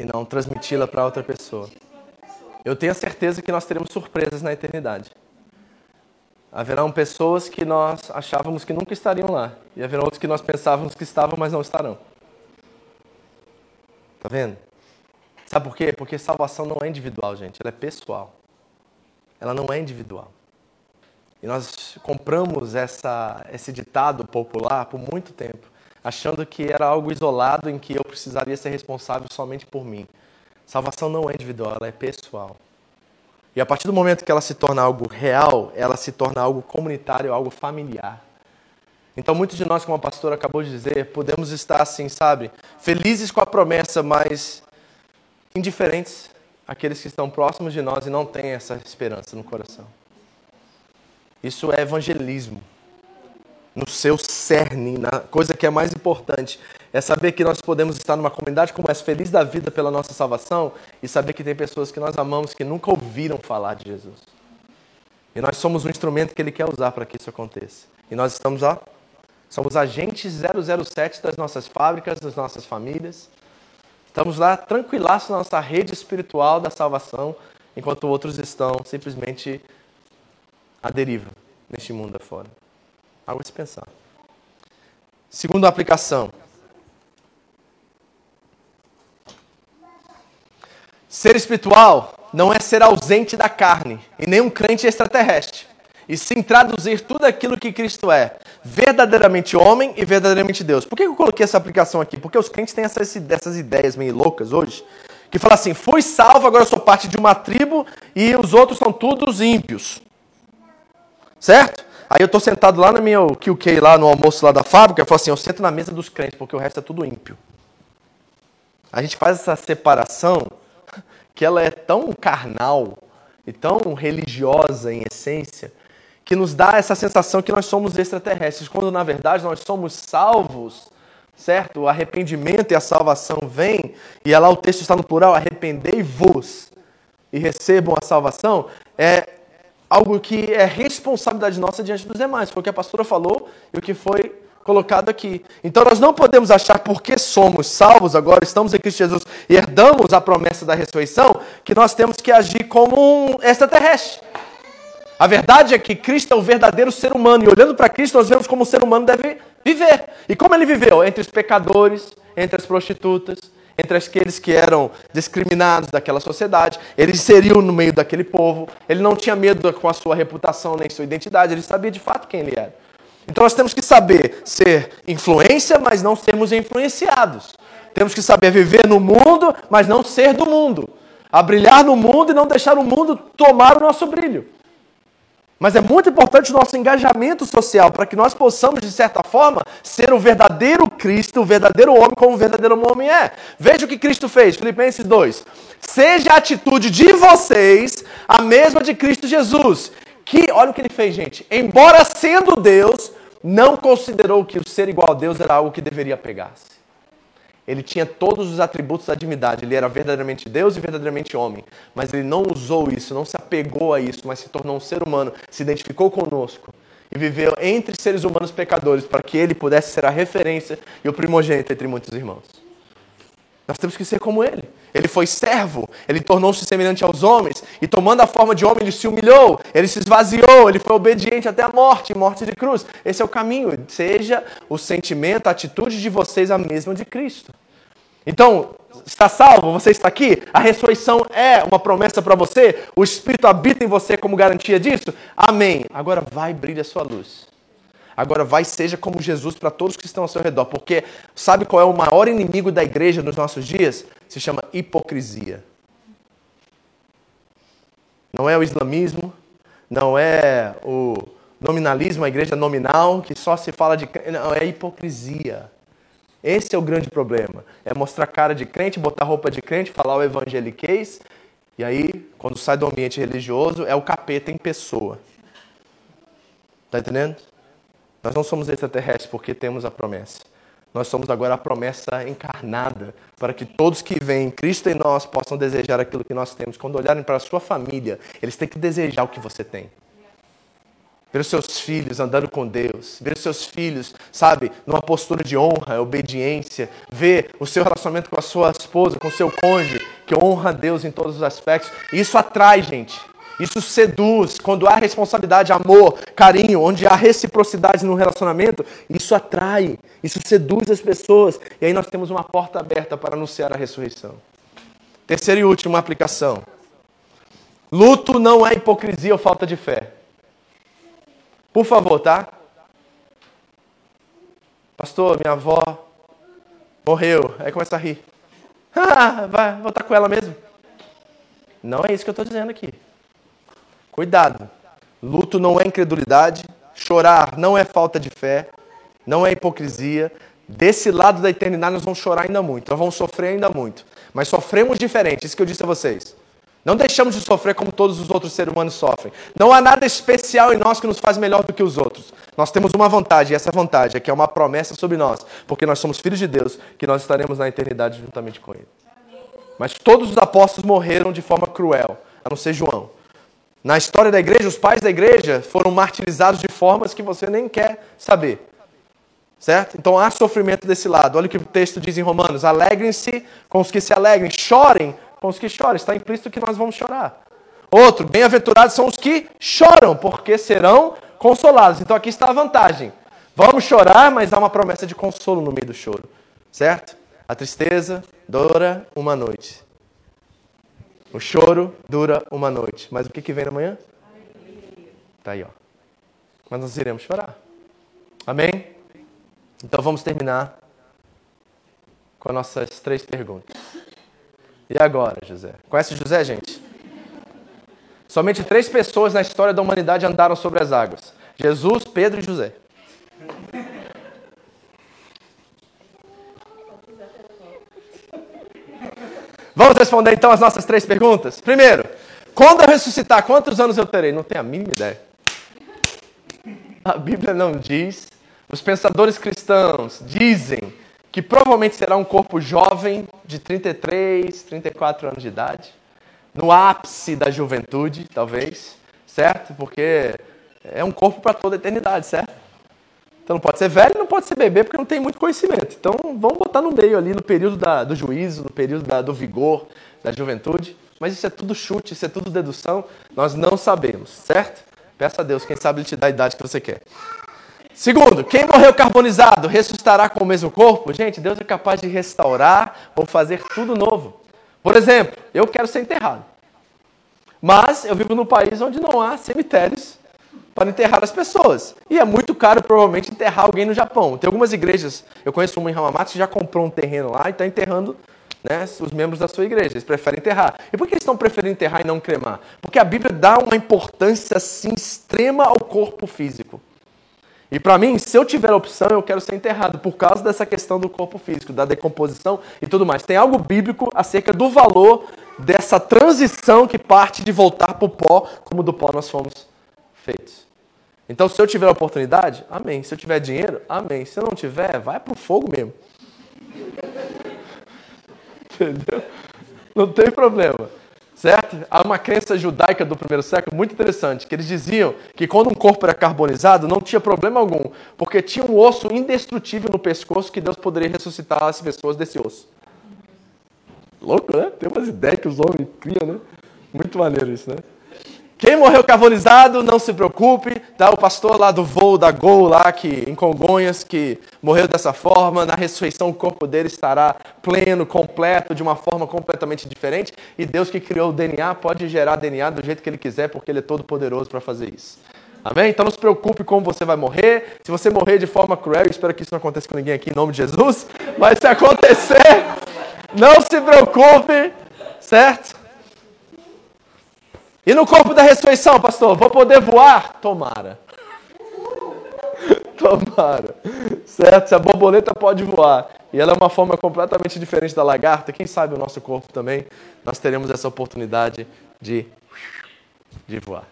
E não transmiti-la para outra pessoa. Eu tenho a certeza que nós teremos surpresas na eternidade. Haverão pessoas que nós achávamos que nunca estariam lá. E haverão outros que nós pensávamos que estavam, mas não estarão. Tá vendo? Sabe por quê? Porque salvação não é individual, gente. Ela é pessoal. Ela não é individual. E nós compramos essa, esse ditado popular por muito tempo, achando que era algo isolado em que eu precisaria ser responsável somente por mim. Salvação não é individual, ela é pessoal. E a partir do momento que ela se torna algo real, ela se torna algo comunitário, algo familiar. Então, muitos de nós, como a pastora acabou de dizer, podemos estar assim, sabe, felizes com a promessa, mas indiferentes àqueles que estão próximos de nós e não têm essa esperança no coração. Isso é evangelismo. No seu cerne, na coisa que é mais importante, é saber que nós podemos estar numa comunidade como essa, feliz da vida pela nossa salvação, e saber que tem pessoas que nós amamos que nunca ouviram falar de Jesus. E nós somos um instrumento que Ele quer usar para que isso aconteça. E nós estamos, ó, somos agentes 007 das nossas fábricas, das nossas famílias. Estamos lá tranquilaços na nossa rede espiritual da salvação, enquanto outros estão simplesmente a deriva neste mundo afora. Algo a se pensar. Segunda aplicação. Ser espiritual não é ser ausente da carne e nem um crente extraterrestre, e sim traduzir tudo aquilo que Cristo é, verdadeiramente homem e verdadeiramente Deus. Por que eu coloquei essa aplicação aqui? Porque os crentes têm essas, essas ideias meio loucas hoje, que falam assim: fui salvo, agora sou parte de uma tribo e os outros são todos ímpios. Certo? Aí eu estou sentado lá no meu QK, lá no almoço lá da fábrica, eu falo assim, eu sento na mesa dos crentes, porque o resto é tudo ímpio. A gente faz essa separação [LAUGHS] que ela é tão carnal e tão religiosa em essência, que nos dá essa sensação que nós somos extraterrestres, quando na verdade nós somos salvos, certo? O arrependimento e a salvação vêm, e lá o texto está no plural: arrependei-vos e recebam a salvação. É algo que é responsabilidade nossa diante dos demais. Foi o que a pastora falou e o que foi colocado aqui. Então nós não podemos achar porque somos salvos agora, estamos em Cristo Jesus e herdamos a promessa da ressurreição, que nós temos que agir como um extraterrestre. A verdade é que Cristo é o verdadeiro ser humano e olhando para Cristo nós vemos como o ser humano deve viver. E como ele viveu? Entre os pecadores, entre as prostitutas, entre aqueles que eram discriminados daquela sociedade. Ele inseriu no meio daquele povo. Ele não tinha medo com a sua reputação nem sua identidade. Ele sabia de fato quem ele era. Então nós temos que saber ser influência, mas não sermos influenciados. Temos que saber viver no mundo, mas não ser do mundo. A brilhar no mundo e não deixar o mundo tomar o nosso brilho. Mas é muito importante o nosso engajamento social para que nós possamos, de certa forma, ser o verdadeiro Cristo, o verdadeiro homem, como o verdadeiro homem é. Veja o que Cristo fez, Filipenses 2. Seja a atitude de vocês a mesma de Cristo Jesus. Que, olha o que ele fez, gente. Embora sendo Deus, não considerou que o ser igual a Deus era algo que deveria pegar-se. Ele tinha todos os atributos da divindade. Ele era verdadeiramente Deus e verdadeiramente homem. Mas ele não usou isso, não se apegou a isso, mas se tornou um ser humano, se identificou conosco e viveu entre seres humanos pecadores para que ele pudesse ser a referência e o primogênito entre muitos irmãos. Nós temos que ser como ele. Ele foi servo, ele tornou-se semelhante aos homens, e tomando a forma de homem, ele se humilhou, ele se esvaziou, ele foi obediente até a morte morte de cruz. Esse é o caminho. Seja o sentimento, a atitude de vocês a mesma de Cristo. Então, está salvo? Você está aqui? A ressurreição é uma promessa para você? O Espírito habita em você como garantia disso? Amém. Agora vai, brilhe a sua luz. Agora vai, seja como Jesus para todos que estão ao seu redor. Porque sabe qual é o maior inimigo da igreja nos nossos dias? Se chama hipocrisia. Não é o islamismo, não é o nominalismo, a igreja nominal, que só se fala de. Não, é hipocrisia. Esse é o grande problema. É mostrar cara de crente, botar roupa de crente, falar o evangeliquez, e aí, quando sai do ambiente religioso, é o capeta em pessoa. Tá entendendo? Nós não somos extraterrestres porque temos a promessa. Nós somos agora a promessa encarnada, para que todos que veem Cristo em nós possam desejar aquilo que nós temos. Quando olharem para a sua família, eles têm que desejar o que você tem ver os seus filhos andando com Deus, ver os seus filhos, sabe, numa postura de honra, obediência, ver o seu relacionamento com a sua esposa, com o seu cônjuge, que honra a Deus em todos os aspectos. Isso atrai, gente. Isso seduz. Quando há responsabilidade, amor, carinho, onde há reciprocidade no relacionamento, isso atrai, isso seduz as pessoas. E aí nós temos uma porta aberta para anunciar a ressurreição. Terceira e última aplicação. Luto não é hipocrisia ou falta de fé. Por favor, tá? Pastor, minha avó morreu. Aí começa a rir. [LAUGHS] Vai, vou estar com ela mesmo. Não é isso que eu estou dizendo aqui. Cuidado. Luto não é incredulidade. Chorar não é falta de fé. Não é hipocrisia. Desse lado da eternidade nós vamos chorar ainda muito. Nós vamos sofrer ainda muito. Mas sofremos diferente. Isso que eu disse a vocês. Não deixamos de sofrer como todos os outros seres humanos sofrem. Não há nada especial em nós que nos faz melhor do que os outros. Nós temos uma vontade, e essa vontade é que é uma promessa sobre nós, porque nós somos filhos de Deus, que nós estaremos na eternidade juntamente com Ele. Mas todos os apóstolos morreram de forma cruel, a não ser João. Na história da igreja, os pais da igreja foram martirizados de formas que você nem quer saber. Certo? Então há sofrimento desse lado. Olha o que o texto diz em Romanos: alegrem-se com os que se alegrem, chorem com os que choram. Está implícito que nós vamos chorar. Outro, bem-aventurados são os que choram, porque serão consolados. Então aqui está a vantagem. Vamos chorar, mas há uma promessa de consolo no meio do choro. Certo? A tristeza dura uma noite. O choro dura uma noite. Mas o que, que vem amanhã? Está aí, ó. Mas nós iremos chorar. Amém? Então vamos terminar com nossas três perguntas. E agora, José? Conhece José, gente? Somente três pessoas na história da humanidade andaram sobre as águas: Jesus, Pedro e José. Vamos responder então as nossas três perguntas? Primeiro, quando eu ressuscitar, quantos anos eu terei? Não tenho a mínima ideia. a Bíblia não diz. Os pensadores cristãos dizem que provavelmente será um corpo jovem de 33, 34 anos de idade, no ápice da juventude, talvez, certo? Porque é um corpo para toda a eternidade, certo? Então não pode ser velho, não pode ser bebê, porque não tem muito conhecimento. Então vamos botar no meio ali, no período da, do juízo, no período da, do vigor, da juventude. Mas isso é tudo chute, isso é tudo dedução. Nós não sabemos, certo? Peça a Deus, quem sabe Ele te dá a idade que você quer. Segundo, quem morreu carbonizado ressuscitará com o mesmo corpo? Gente, Deus é capaz de restaurar ou fazer tudo novo. Por exemplo, eu quero ser enterrado. Mas eu vivo num país onde não há cemitérios para enterrar as pessoas. E é muito caro, provavelmente, enterrar alguém no Japão. Tem algumas igrejas, eu conheço uma em Hamamatsu que já comprou um terreno lá e está enterrando né, os membros da sua igreja. Eles preferem enterrar. E por que eles estão preferindo enterrar e não cremar? Porque a Bíblia dá uma importância assim extrema ao corpo físico. E para mim, se eu tiver a opção, eu quero ser enterrado por causa dessa questão do corpo físico, da decomposição e tudo mais. Tem algo bíblico acerca do valor dessa transição que parte de voltar para o pó, como do pó nós fomos feitos. Então, se eu tiver a oportunidade, amém. Se eu tiver dinheiro, amém. Se eu não tiver, vai para o fogo mesmo. [LAUGHS] Entendeu? Não tem problema. Certo? Há uma crença judaica do primeiro século muito interessante, que eles diziam que quando um corpo era carbonizado, não tinha problema algum, porque tinha um osso indestrutível no pescoço que Deus poderia ressuscitar as pessoas desse osso. Louco, né? Tem umas ideias que os homens criam, né? Muito maneiro isso, né? Quem morreu carbonizado, não se preocupe, tá? O pastor lá do voo da Gol lá que em Congonhas que morreu dessa forma, na ressurreição o corpo dele estará pleno, completo, de uma forma completamente diferente, e Deus que criou o DNA pode gerar DNA do jeito que ele quiser, porque ele é todo poderoso para fazer isso. Amém? Então não se preocupe como você vai morrer. Se você morrer de forma cruel, eu espero que isso não aconteça com ninguém aqui em nome de Jesus, [LAUGHS] mas se acontecer, não se preocupe, certo? E no corpo da ressurreição, pastor, vou poder voar? Tomara. [LAUGHS] Tomara. Certo? Se a borboleta pode voar e ela é uma forma completamente diferente da lagarta, quem sabe o nosso corpo também, nós teremos essa oportunidade de, de voar.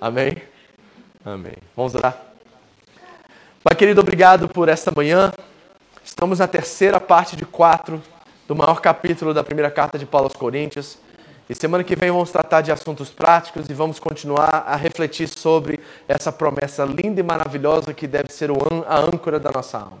Amém? Amém. Vamos orar? Pai querido, obrigado por esta manhã. Estamos na terceira parte de quatro do maior capítulo da primeira carta de Paulo aos Coríntios. E semana que vem vamos tratar de assuntos práticos e vamos continuar a refletir sobre essa promessa linda e maravilhosa que deve ser a âncora da nossa alma.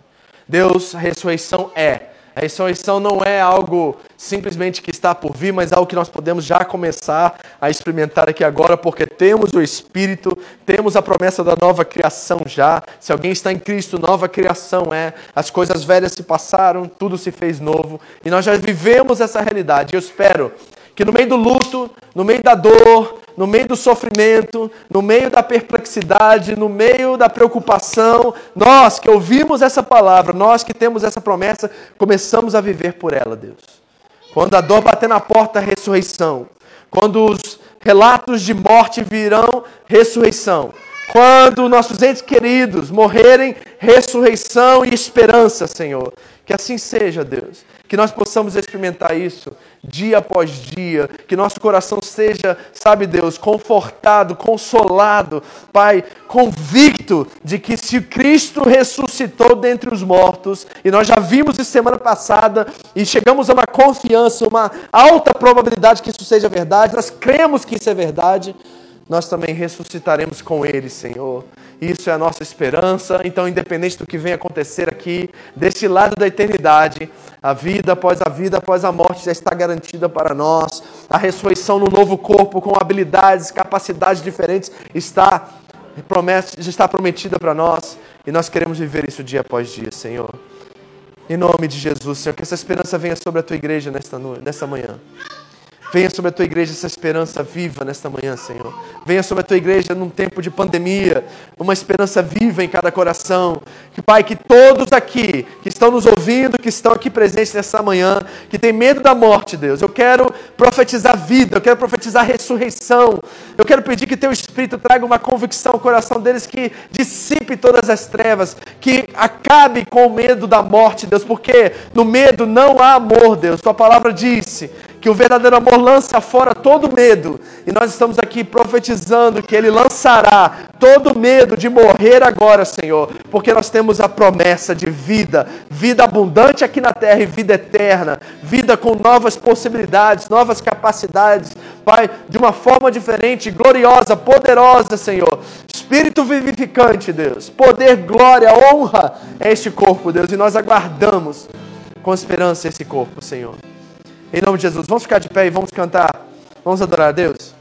Deus, a ressurreição é. A ressurreição não é algo simplesmente que está por vir, mas algo que nós podemos já começar a experimentar aqui agora, porque temos o Espírito, temos a promessa da nova criação já. Se alguém está em Cristo, nova criação é. As coisas velhas se passaram, tudo se fez novo. E nós já vivemos essa realidade. Eu espero que no meio do luto, no meio da dor, no meio do sofrimento, no meio da perplexidade, no meio da preocupação, nós que ouvimos essa palavra, nós que temos essa promessa, começamos a viver por ela, Deus. Quando a dor bater na porta, ressurreição. Quando os relatos de morte virão, ressurreição. Quando nossos entes queridos morrerem, ressurreição e esperança, Senhor. Que assim seja, Deus. Que nós possamos experimentar isso dia após dia. Que nosso coração seja, sabe, Deus, confortado, consolado, Pai, convicto de que se Cristo ressuscitou dentre os mortos, e nós já vimos isso semana passada, e chegamos a uma confiança, uma alta probabilidade que isso seja verdade, nós cremos que isso é verdade nós também ressuscitaremos com Ele, Senhor. Isso é a nossa esperança. Então, independente do que venha acontecer aqui, desse lado da eternidade, a vida após a vida, após a morte já está garantida para nós. A ressurreição no novo corpo, com habilidades, capacidades diferentes, está, já está prometida para nós. E nós queremos viver isso dia após dia, Senhor. Em nome de Jesus, Senhor, que essa esperança venha sobre a tua igreja nesta, nesta manhã. Venha sobre a tua igreja essa esperança viva nesta manhã, Senhor. Venha sobre a tua igreja num tempo de pandemia, uma esperança viva em cada coração. Pai, que todos aqui que estão nos ouvindo, que estão aqui presentes nessa manhã, que tem medo da morte, Deus, eu quero profetizar vida, eu quero profetizar ressurreição. Eu quero pedir que Teu Espírito traga uma convicção ao coração deles que dissipe todas as trevas, que acabe com o medo da morte, Deus, porque no medo não há amor, Deus. Tua palavra disse que o verdadeiro amor lança fora todo medo. E nós estamos aqui profetizando que Ele lançará todo medo de morrer agora, Senhor, porque nós temos a promessa de vida, vida abundante aqui na terra e vida eterna, vida com novas possibilidades, novas capacidades, Pai, de uma forma diferente, gloriosa, poderosa, Senhor. Espírito vivificante, Deus, poder, glória, honra é este corpo, Deus, e nós aguardamos com esperança esse corpo, Senhor. Em nome de Jesus, vamos ficar de pé e vamos cantar. Vamos adorar a Deus.